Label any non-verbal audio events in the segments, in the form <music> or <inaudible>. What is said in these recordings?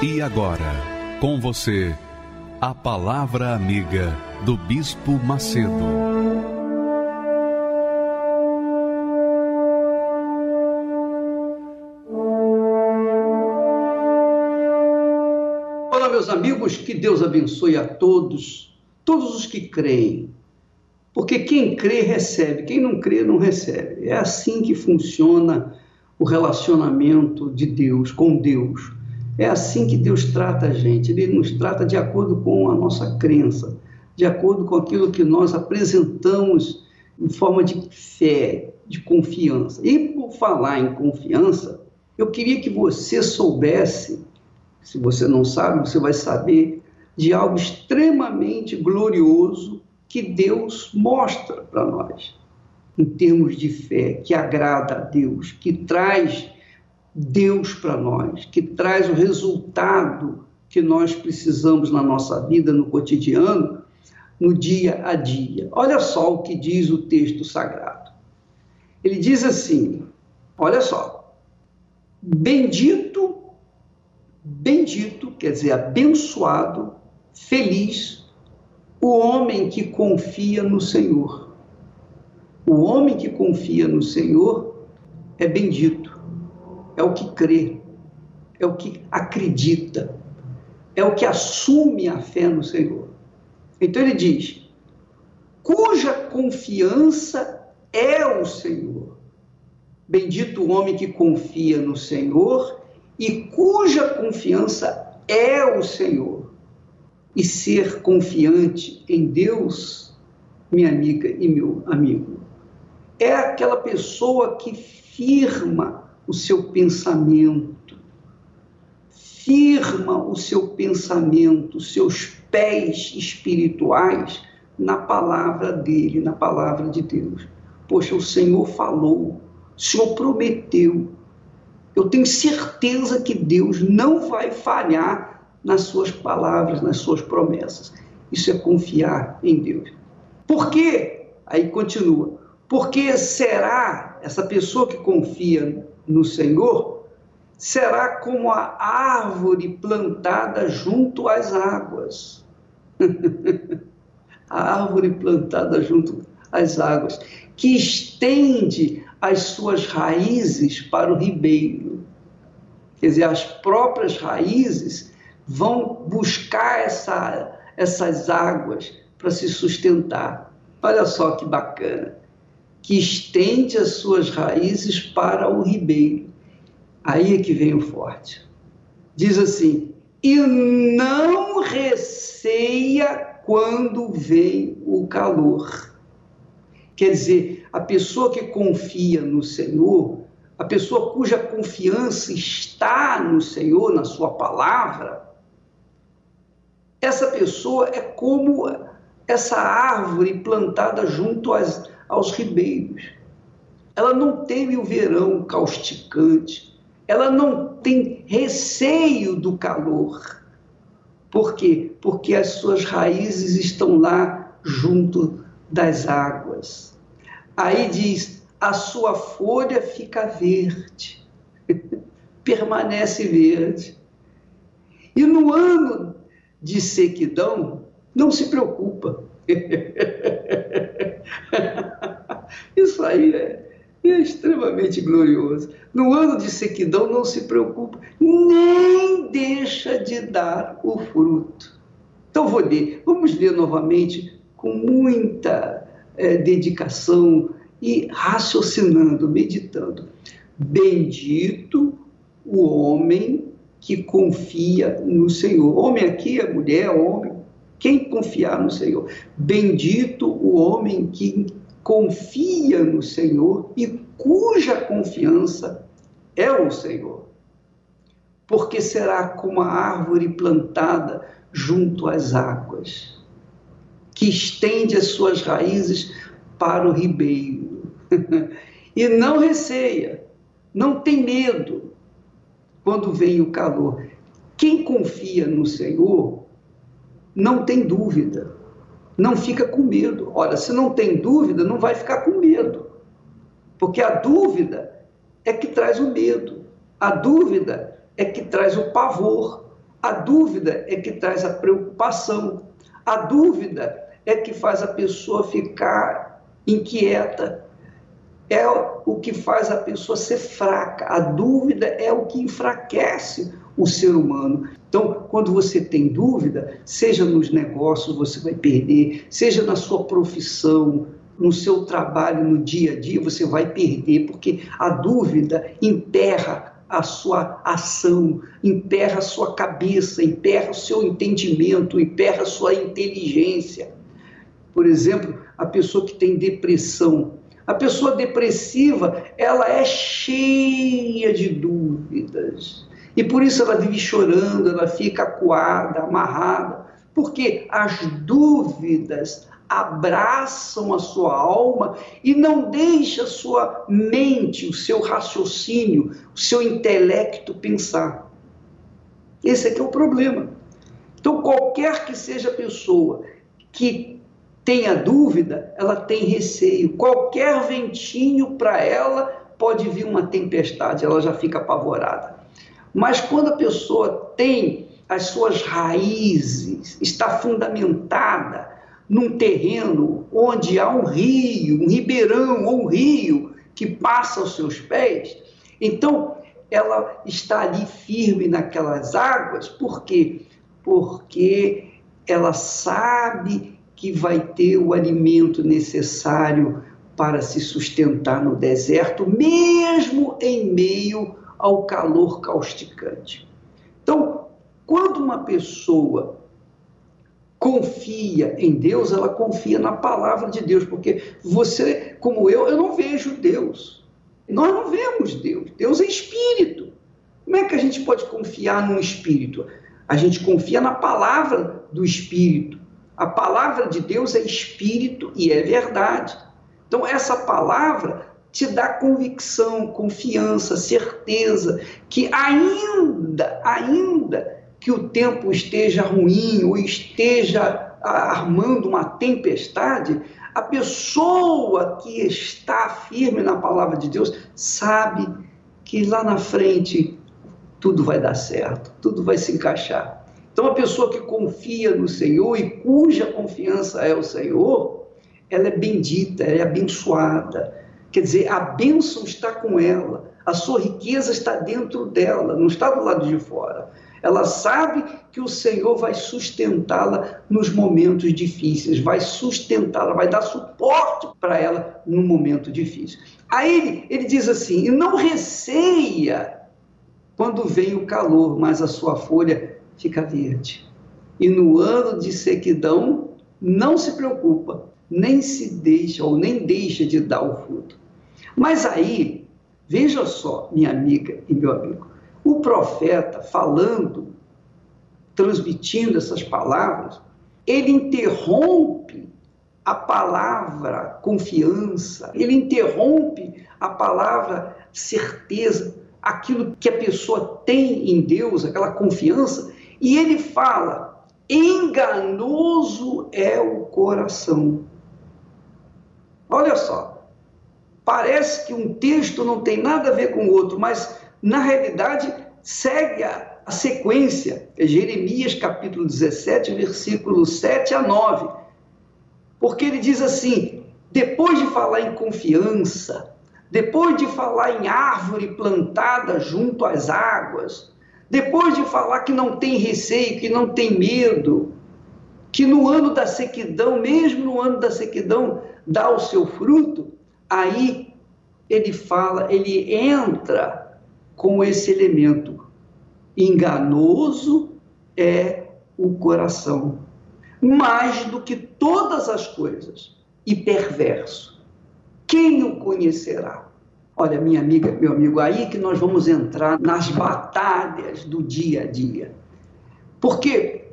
E agora, com você, a Palavra Amiga do Bispo Macedo. Olá, meus amigos, que Deus abençoe a todos, todos os que creem. Porque quem crê recebe, quem não crê não recebe. É assim que funciona o relacionamento de Deus com Deus. É assim que Deus trata a gente, Ele nos trata de acordo com a nossa crença, de acordo com aquilo que nós apresentamos em forma de fé, de confiança. E por falar em confiança, eu queria que você soubesse, se você não sabe, você vai saber, de algo extremamente glorioso que Deus mostra para nós, em termos de fé, que agrada a Deus, que traz Deus para nós, que traz o resultado que nós precisamos na nossa vida, no cotidiano, no dia a dia. Olha só o que diz o texto sagrado. Ele diz assim: olha só, bendito, bendito, quer dizer, abençoado, feliz, o homem que confia no Senhor. O homem que confia no Senhor é bendito é o que crê, é o que acredita, é o que assume a fé no Senhor. Então ele diz: cuja confiança é o Senhor. Bendito o homem que confia no Senhor e cuja confiança é o Senhor. E ser confiante em Deus, minha amiga e meu amigo, é aquela pessoa que firma o seu pensamento, firma o seu pensamento, seus pés espirituais na palavra dele, na palavra de Deus. Poxa, o Senhor falou, o Senhor prometeu. Eu tenho certeza que Deus não vai falhar nas suas palavras, nas suas promessas. Isso é confiar em Deus. Por quê? Aí continua. Porque será essa pessoa que confia no Senhor, será como a árvore plantada junto às águas. <laughs> a árvore plantada junto às águas, que estende as suas raízes para o ribeiro. Quer dizer, as próprias raízes vão buscar essa, essas águas para se sustentar. Olha só que bacana que estende as suas raízes para o ribeiro. Aí é que vem o forte. Diz assim: e não receia quando vem o calor. Quer dizer, a pessoa que confia no Senhor, a pessoa cuja confiança está no Senhor, na Sua palavra, essa pessoa é como essa árvore plantada junto às, aos ribeiros. Ela não teme o verão causticante, ela não tem receio do calor. Por quê? Porque as suas raízes estão lá junto das águas. Aí diz: a sua folha fica verde, <laughs> permanece verde. E no ano de sequidão, não se preocupa. <laughs> Isso aí é, é extremamente glorioso. No ano de sequidão, não se preocupa, nem deixa de dar o fruto. Então, vou ler. Vamos ler novamente com muita é, dedicação e raciocinando, meditando. Bendito o homem que confia no Senhor. Homem aqui é mulher, homem. Quem confiar no Senhor. Bendito o homem que confia no Senhor e cuja confiança é o Senhor. porque será como a árvore plantada junto às águas, que estende as suas raízes para o ribeiro. <laughs> e não receia, não tem medo quando vem o calor. Quem confia no Senhor não tem dúvida, não fica com medo. Ora, se não tem dúvida, não vai ficar com medo, porque a dúvida é que traz o medo, a dúvida é que traz o pavor, a dúvida é que traz a preocupação, a dúvida é que faz a pessoa ficar inquieta, é o que faz a pessoa ser fraca. A dúvida é o que enfraquece o ser humano. Então, quando você tem dúvida, seja nos negócios você vai perder, seja na sua profissão, no seu trabalho, no dia a dia, você vai perder, porque a dúvida enterra a sua ação, emperra a sua cabeça, emperra o seu entendimento, emperra a sua inteligência. Por exemplo, a pessoa que tem depressão. A pessoa depressiva, ela é cheia de dúvidas. E por isso ela vive chorando, ela fica acuada, amarrada, porque as dúvidas abraçam a sua alma e não deixa a sua mente, o seu raciocínio, o seu intelecto pensar. Esse é que é o problema. Então, qualquer que seja a pessoa que tenha dúvida, ela tem receio. Qualquer ventinho para ela pode vir uma tempestade, ela já fica apavorada. Mas quando a pessoa tem as suas raízes, está fundamentada num terreno onde há um rio, um ribeirão ou um rio que passa aos seus pés, então ela está ali firme naquelas águas, por quê? Porque ela sabe que vai ter o alimento necessário para se sustentar no deserto, mesmo em meio ao calor causticante. Então, quando uma pessoa confia em Deus, ela confia na palavra de Deus, porque você, como eu, eu não vejo Deus. Nós não vemos Deus. Deus é espírito. Como é que a gente pode confiar num espírito? A gente confia na palavra do espírito. A palavra de Deus é espírito e é verdade. Então, essa palavra te dá convicção, confiança, certeza que ainda, ainda que o tempo esteja ruim ou esteja armando uma tempestade, a pessoa que está firme na palavra de Deus sabe que lá na frente tudo vai dar certo, tudo vai se encaixar. Então, a pessoa que confia no Senhor e cuja confiança é o Senhor, ela é bendita, ela é abençoada. Quer dizer, a bênção está com ela, a sua riqueza está dentro dela, não está do lado de fora. Ela sabe que o Senhor vai sustentá-la nos momentos difíceis, vai sustentá-la, vai dar suporte para ela no momento difícil. Aí ele, ele diz assim: e não receia quando vem o calor, mas a sua folha fica verde. E no ano de sequidão, não se preocupa, nem se deixa ou nem deixa de dar o fruto. Mas aí, veja só, minha amiga e meu amigo, o profeta falando, transmitindo essas palavras, ele interrompe a palavra confiança, ele interrompe a palavra certeza, aquilo que a pessoa tem em Deus, aquela confiança, e ele fala: enganoso é o coração. Olha só, parece que um texto não tem nada a ver com o outro, mas na realidade, segue a, a sequência, é Jeremias capítulo 17, versículo 7 a 9. Porque ele diz assim: depois de falar em confiança, depois de falar em árvore plantada junto às águas, depois de falar que não tem receio, que não tem medo, que no ano da sequidão, mesmo no ano da sequidão, dá o seu fruto, aí ele fala, ele entra com esse elemento. Enganoso é o coração, mais do que todas as coisas, e perverso. Quem o conhecerá? Olha, minha amiga, meu amigo, aí que nós vamos entrar nas batalhas do dia a dia. Porque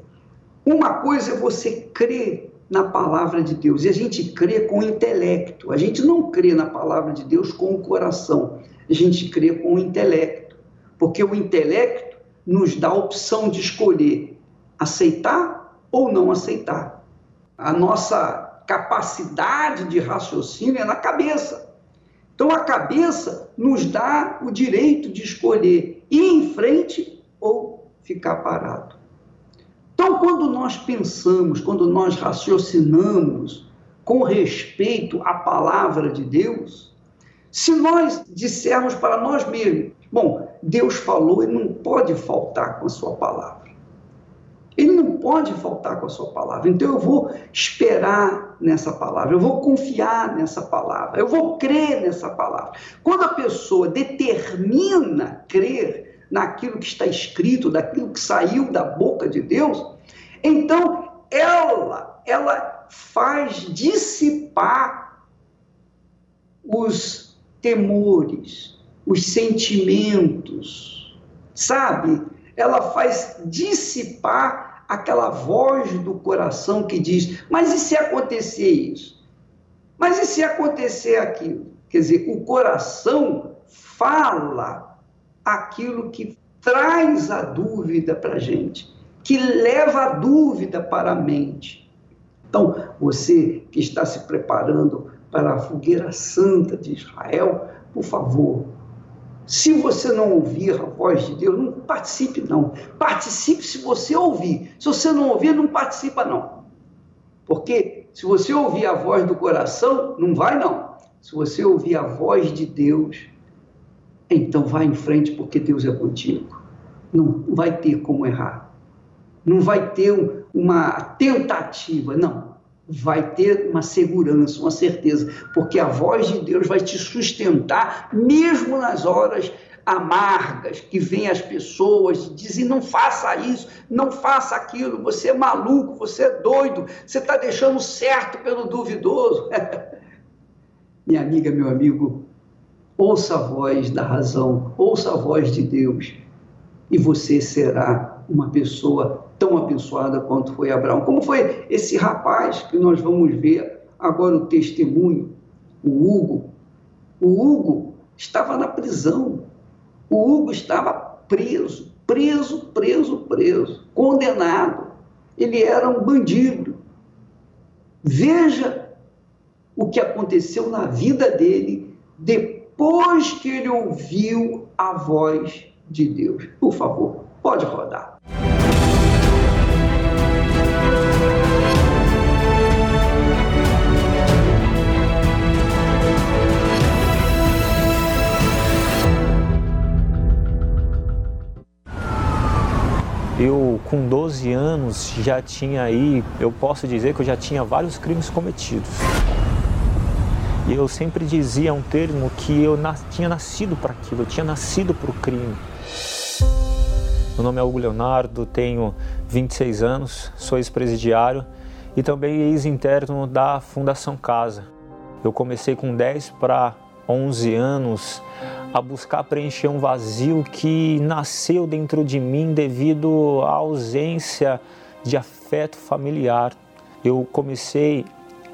uma coisa é você crer na palavra de Deus, e a gente crê com o intelecto. A gente não crê na palavra de Deus com o coração, a gente crê com o intelecto. Porque o intelecto nos dá a opção de escolher aceitar ou não aceitar. A nossa capacidade de raciocínio é na cabeça. Então a cabeça nos dá o direito de escolher ir em frente ou ficar parado. Então, quando nós pensamos, quando nós raciocinamos com respeito à palavra de Deus, se nós dissermos para nós mesmos, bom, Deus falou e não pode faltar com a sua palavra. Ele não pode faltar com a sua palavra. Então eu vou esperar nessa palavra, eu vou confiar nessa palavra, eu vou crer nessa palavra. Quando a pessoa determina crer naquilo que está escrito, daquilo que saiu da boca de Deus, então ela, ela faz dissipar os temores, os sentimentos, sabe? ela faz dissipar aquela voz do coração que diz: Mas e se acontecer isso? Mas e se acontecer aquilo? Quer dizer, o coração fala aquilo que traz a dúvida para a gente, que leva a dúvida para a mente. Então, você que está se preparando para a fogueira santa de Israel, por favor, se você não ouvir a voz de Deus, não participe não. Participe se você ouvir. Se você não ouvir, não participa não. Porque se você ouvir a voz do coração, não vai não. Se você ouvir a voz de Deus, então vai em frente porque Deus é contigo. Não vai ter como errar. Não vai ter uma tentativa, não vai ter uma segurança, uma certeza, porque a voz de Deus vai te sustentar mesmo nas horas amargas que vêm as pessoas e dizem não faça isso, não faça aquilo, você é maluco, você é doido, você está deixando certo pelo duvidoso. <laughs> Minha amiga, meu amigo, ouça a voz da razão, ouça a voz de Deus e você será uma pessoa tão abençoada quanto foi Abraão. Como foi esse rapaz que nós vamos ver agora o testemunho, o Hugo. O Hugo estava na prisão. O Hugo estava preso, preso, preso, preso, condenado. Ele era um bandido. Veja o que aconteceu na vida dele depois que ele ouviu a voz de Deus. Por favor, pode rodar. Eu, com 12 anos, já tinha aí, eu posso dizer que eu já tinha vários crimes cometidos. E eu sempre dizia um termo que eu tinha nascido para aquilo, eu tinha nascido para o crime. Meu nome é Hugo Leonardo, tenho 26 anos, sou ex-presidiário e também ex-interno da Fundação Casa. Eu comecei com 10 para 11 anos a buscar preencher um vazio que nasceu dentro de mim devido à ausência de afeto familiar. Eu comecei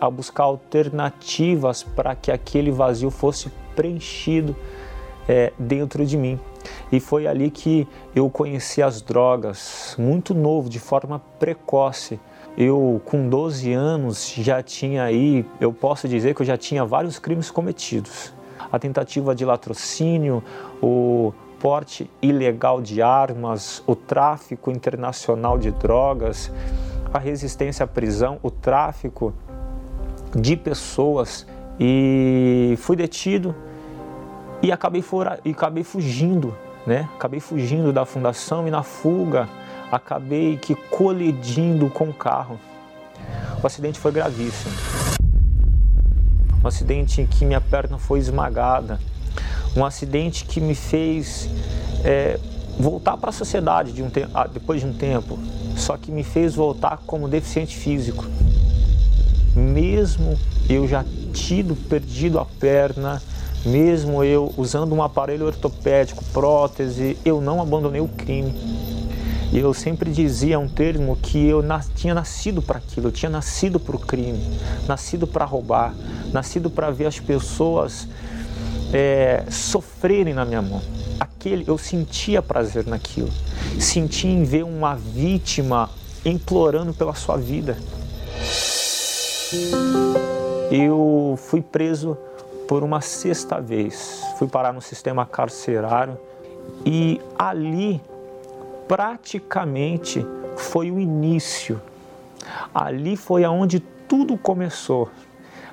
a buscar alternativas para que aquele vazio fosse preenchido é, dentro de mim. E foi ali que eu conheci as drogas, muito novo, de forma precoce. Eu, com 12 anos, já tinha aí, eu posso dizer que eu já tinha vários crimes cometidos a tentativa de latrocínio, o porte ilegal de armas, o tráfico internacional de drogas, a resistência à prisão, o tráfico de pessoas e fui detido e acabei, fora, e acabei fugindo, né? Acabei fugindo da fundação e na fuga acabei que colidindo com o carro. O acidente foi gravíssimo um acidente em que minha perna foi esmagada, um acidente que me fez é, voltar para a sociedade de um ah, depois de um tempo, só que me fez voltar como deficiente físico. Mesmo eu já tido perdido a perna, mesmo eu usando um aparelho ortopédico, prótese, eu não abandonei o crime. E eu sempre dizia um termo que eu tinha nascido para aquilo, eu tinha nascido para o crime, nascido para roubar, nascido para ver as pessoas é, sofrerem na minha mão. Aquele, eu sentia prazer naquilo, sentia em ver uma vítima implorando pela sua vida. Eu fui preso por uma sexta vez. Fui parar no sistema carcerário e ali praticamente foi o início. Ali foi aonde tudo começou.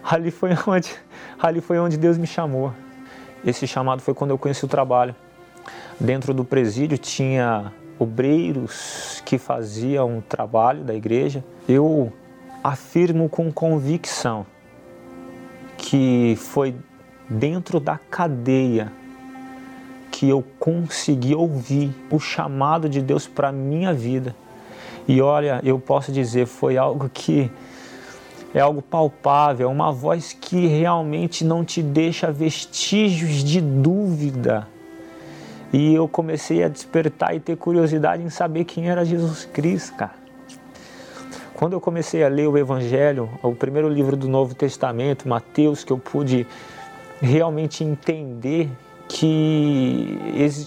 Ali foi <laughs> onde, ali foi onde Deus me chamou. Esse chamado foi quando eu conheci o trabalho. Dentro do presídio tinha obreiros que faziam um trabalho da igreja. Eu afirmo com convicção que foi dentro da cadeia que eu consegui ouvir o chamado de Deus para minha vida. E olha, eu posso dizer, foi algo que é algo palpável, é uma voz que realmente não te deixa vestígios de dúvida. E eu comecei a despertar e ter curiosidade em saber quem era Jesus Cristo, cara. Quando eu comecei a ler o Evangelho, o primeiro livro do Novo Testamento, Mateus, que eu pude realmente entender que,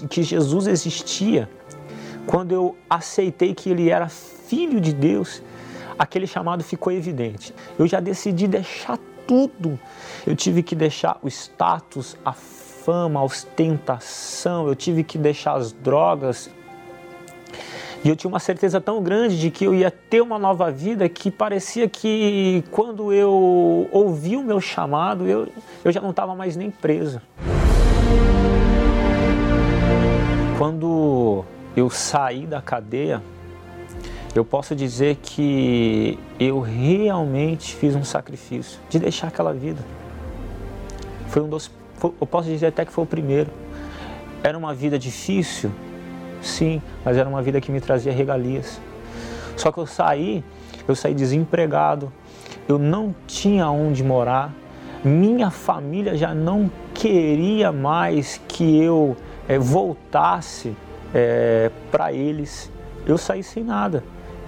que Jesus existia, quando eu aceitei que ele era filho de Deus, aquele chamado ficou evidente. Eu já decidi deixar tudo. Eu tive que deixar o status, a fama, a ostentação, eu tive que deixar as drogas, e eu tinha uma certeza tão grande de que eu ia ter uma nova vida que parecia que quando eu ouvi o meu chamado, eu, eu já não estava mais nem preso. Quando eu saí da cadeia, eu posso dizer que eu realmente fiz um sacrifício de deixar aquela vida. Foi um dos, eu posso dizer até que foi o primeiro. Era uma vida difícil, Sim, mas era uma vida que me trazia regalias. Só que eu saí, eu saí desempregado, eu não tinha onde morar, minha família já não queria mais que eu é, voltasse é, para eles. Eu saí sem nada,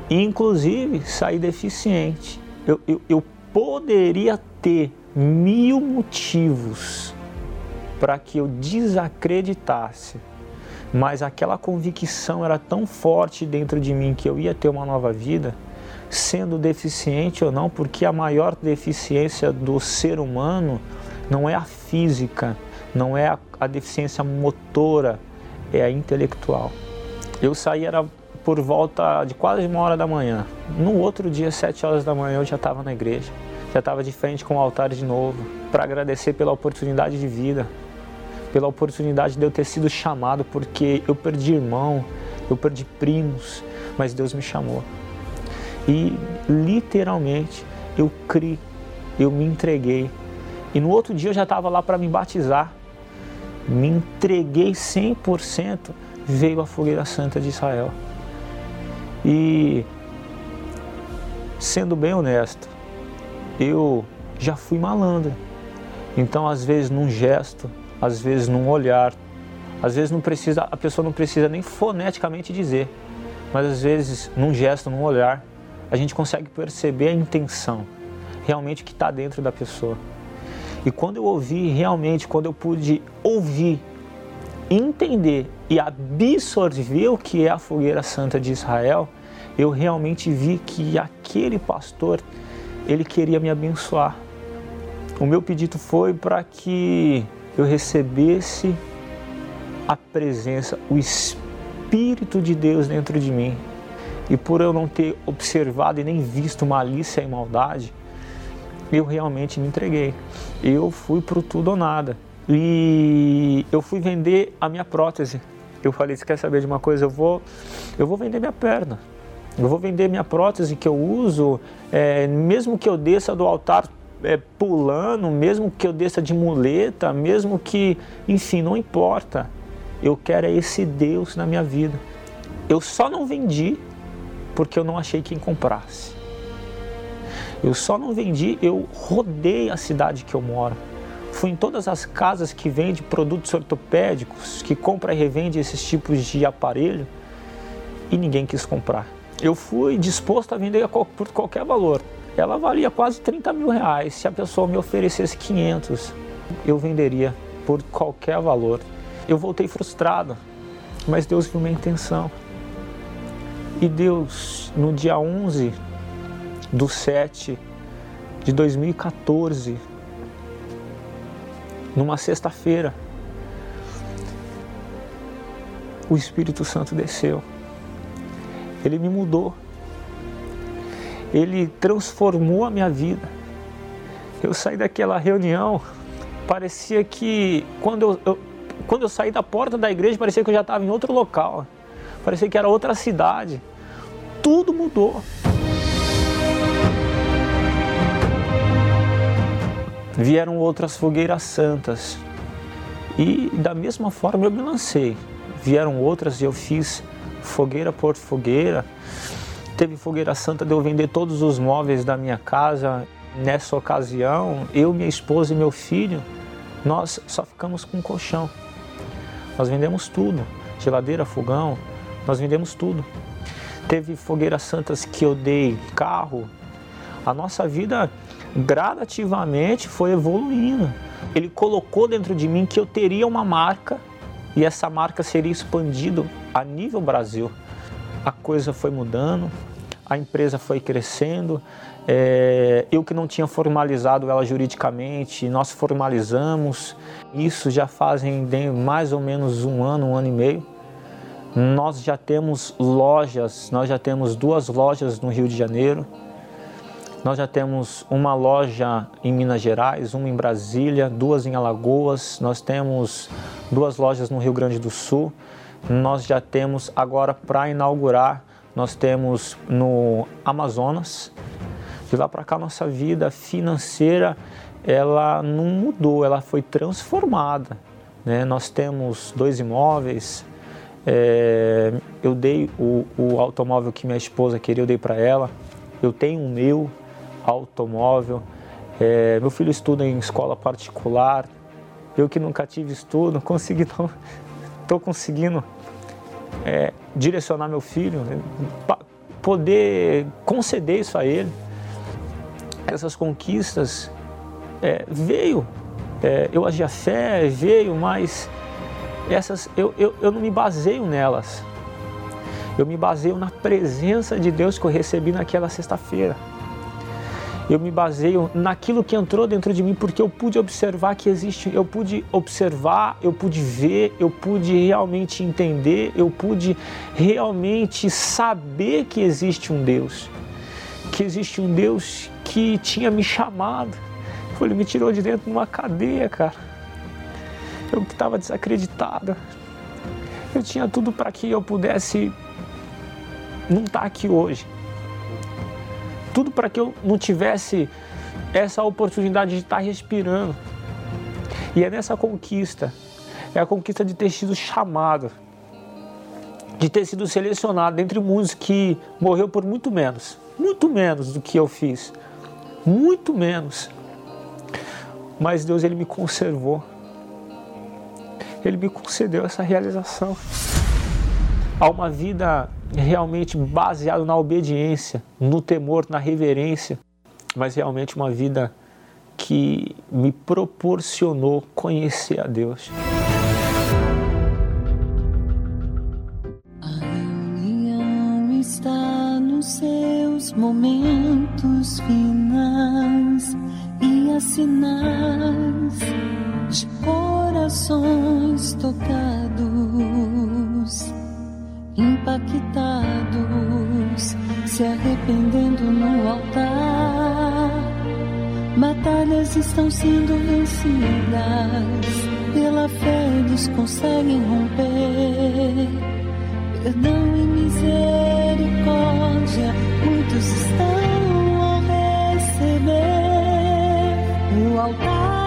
inclusive saí deficiente. Eu, eu, eu poderia ter mil motivos para que eu desacreditasse mas aquela convicção era tão forte dentro de mim que eu ia ter uma nova vida, sendo deficiente ou não, porque a maior deficiência do ser humano não é a física, não é a, a deficiência motora, é a intelectual. Eu saí era por volta de quase uma hora da manhã. No outro dia, sete horas da manhã, eu já estava na igreja, já estava de frente com o altar de novo, para agradecer pela oportunidade de vida, pela oportunidade de eu ter sido chamado, porque eu perdi irmão, eu perdi primos, mas Deus me chamou. E literalmente eu criei, eu me entreguei. E no outro dia eu já estava lá para me batizar. Me entreguei 100%, veio a fogueira santa de Israel. E sendo bem honesto, eu já fui malandro. Então, às vezes, num gesto, às vezes num olhar, às vezes não precisa, a pessoa não precisa nem foneticamente dizer, mas às vezes num gesto, num olhar, a gente consegue perceber a intenção realmente que está dentro da pessoa. E quando eu ouvi realmente, quando eu pude ouvir, entender e absorver o que é a fogueira santa de Israel, eu realmente vi que aquele pastor, ele queria me abençoar. O meu pedido foi para que eu recebesse a presença, o Espírito de Deus dentro de mim. E por eu não ter observado e nem visto malícia e maldade, eu realmente me entreguei. Eu fui para o tudo ou nada. E eu fui vender a minha prótese. Eu falei, você quer saber de uma coisa? Eu vou, eu vou vender minha perna. Eu vou vender minha prótese que eu uso, é, mesmo que eu desça do altar é, pulando, mesmo que eu desça de muleta, mesmo que, enfim, não importa. Eu quero é esse Deus na minha vida. Eu só não vendi porque eu não achei quem comprasse. Eu só não vendi, eu rodei a cidade que eu moro, Fui em todas as casas que vendem produtos ortopédicos, que compra e revende esses tipos de aparelho e ninguém quis comprar. Eu fui disposto a vender por qualquer valor. Ela valia quase 30 mil reais. Se a pessoa me oferecesse 500, eu venderia por qualquer valor. Eu voltei frustrado, mas Deus viu minha intenção. E Deus, no dia 11 do 7 de 2014, numa sexta-feira, o Espírito Santo desceu. Ele me mudou. Ele transformou a minha vida. Eu saí daquela reunião, parecia que quando eu, eu quando eu saí da porta da igreja, parecia que eu já estava em outro local. Parecia que era outra cidade. Tudo mudou. Vieram outras fogueiras santas. E da mesma forma eu me lancei. Vieram outras e eu fiz fogueira por fogueira. Teve fogueira santa de eu vender todos os móveis da minha casa. Nessa ocasião, eu, minha esposa e meu filho, nós só ficamos com colchão. Nós vendemos tudo, geladeira, fogão, nós vendemos tudo. Teve fogueiras santas que eu dei carro. A nossa vida gradativamente foi evoluindo. Ele colocou dentro de mim que eu teria uma marca e essa marca seria expandida a nível Brasil. A coisa foi mudando, a empresa foi crescendo. É, eu que não tinha formalizado ela juridicamente, nós formalizamos. Isso já fazem mais ou menos um ano, um ano e meio. Nós já temos lojas, nós já temos duas lojas no Rio de Janeiro. Nós já temos uma loja em Minas Gerais, uma em Brasília, duas em Alagoas, nós temos duas lojas no Rio Grande do Sul. Nós já temos agora para inaugurar, nós temos no Amazonas. De lá para cá nossa vida financeira ela não mudou, ela foi transformada. Né? Nós temos dois imóveis. É, eu dei o, o automóvel que minha esposa queria, eu dei para ela. Eu tenho o meu, automóvel. É, meu filho estuda em escola particular. Eu que nunca tive estudo, <laughs> consegui, estou conseguindo é, direcionar meu filho, né, poder conceder isso a ele. Essas conquistas é, veio, é, eu agi a fé, veio, mas essas eu, eu, eu não me baseio nelas. Eu me baseio na presença de Deus que eu recebi naquela sexta-feira eu me baseio naquilo que entrou dentro de mim, porque eu pude observar que existe, eu pude observar, eu pude ver, eu pude realmente entender, eu pude realmente saber que existe um Deus, que existe um Deus que tinha me chamado. Ele me tirou de dentro de uma cadeia, cara. Eu que estava desacreditado. Eu tinha tudo para que eu pudesse não estar tá aqui hoje tudo para que eu não tivesse essa oportunidade de estar respirando. E é nessa conquista, é a conquista de ter sido chamado, de ter sido selecionado entre muitos que morreu por muito menos, muito menos do que eu fiz, muito menos. Mas Deus ele me conservou. Ele me concedeu essa realização. Há uma vida realmente baseado na obediência, no temor, na reverência, mas realmente uma vida que me proporcionou conhecer a Deus. A reunião está nos seus momentos finais e há sinais de corações tocados impactados, se arrependendo no altar. Batalhas estão sendo vencidas, pela fé eles conseguem romper. Perdão e misericórdia, muitos estão a receber. O altar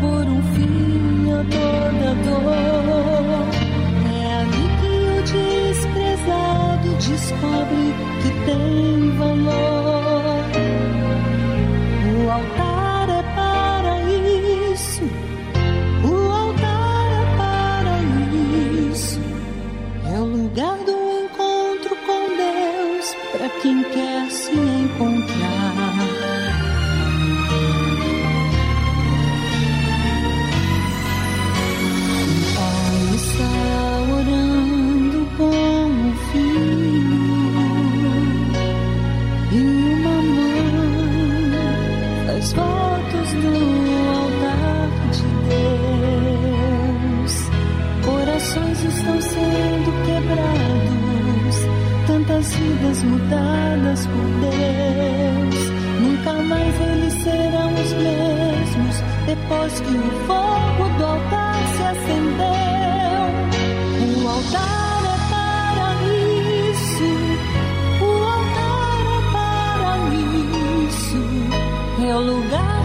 por um fim a toda dor. É ali que o desprezado descobre que tem valor. Corações estão sendo quebrados, tantas vidas mudadas por Deus. Nunca mais eles serão os mesmos depois que o fogo do altar se acendeu. O altar é para isso. O altar é para isso. É o lugar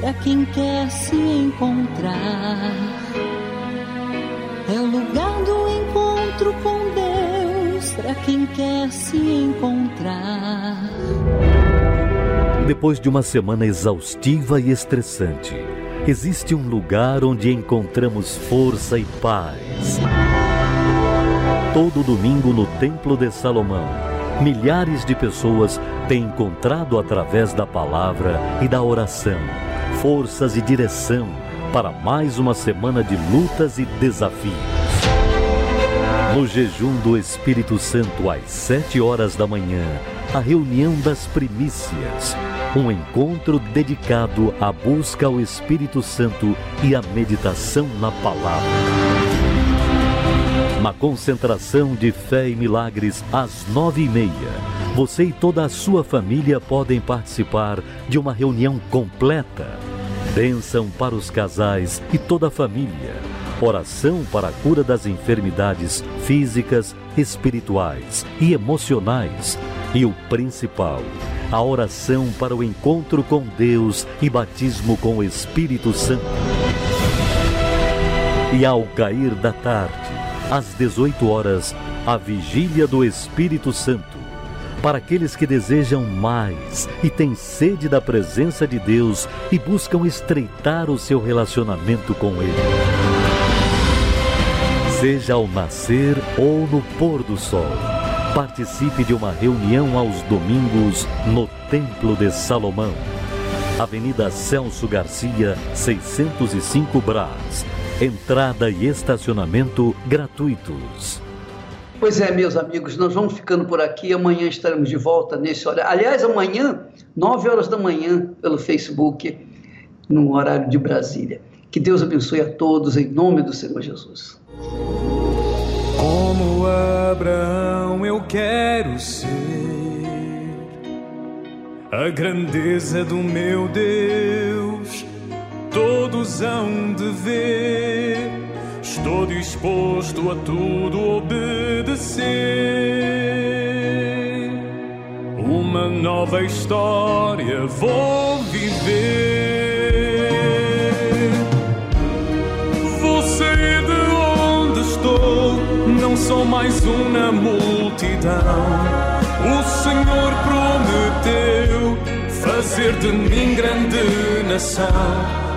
para quem quer se encontrar. É o lugar do encontro com para quem quer se encontrar. Depois de uma semana exaustiva e estressante, existe um lugar onde encontramos força e paz. Todo domingo no Templo de Salomão, milhares de pessoas têm encontrado através da palavra e da oração forças e direção para mais uma semana de lutas e desafios. No jejum do Espírito Santo às sete horas da manhã, a reunião das primícias, um encontro dedicado à busca ao Espírito Santo e à meditação na palavra. Uma concentração de fé e milagres às nove e meia. Você e toda a sua família podem participar de uma reunião completa. Bênção para os casais e toda a família. Oração para a cura das enfermidades físicas, espirituais e emocionais. E o principal, a oração para o encontro com Deus e batismo com o Espírito Santo. E ao cair da tarde, às 18 horas, a vigília do Espírito Santo. Para aqueles que desejam mais e têm sede da presença de Deus e buscam estreitar o seu relacionamento com Ele. Seja ao nascer ou no pôr do sol, participe de uma reunião aos domingos no Templo de Salomão. Avenida Celso Garcia, 605 Brás. Entrada e estacionamento gratuitos. Pois é, meus amigos, nós vamos ficando por aqui. Amanhã estaremos de volta nesse horário. Aliás, amanhã, 9 horas da manhã, pelo Facebook, no horário de Brasília. Que Deus abençoe a todos, em nome do Senhor Jesus. Como Abraão eu quero ser a grandeza do meu Deus, todos hão de ver. Estou disposto a tudo obedecer. Uma nova história vou viver. Sou mais um na multidão. O Senhor prometeu fazer de mim grande nação.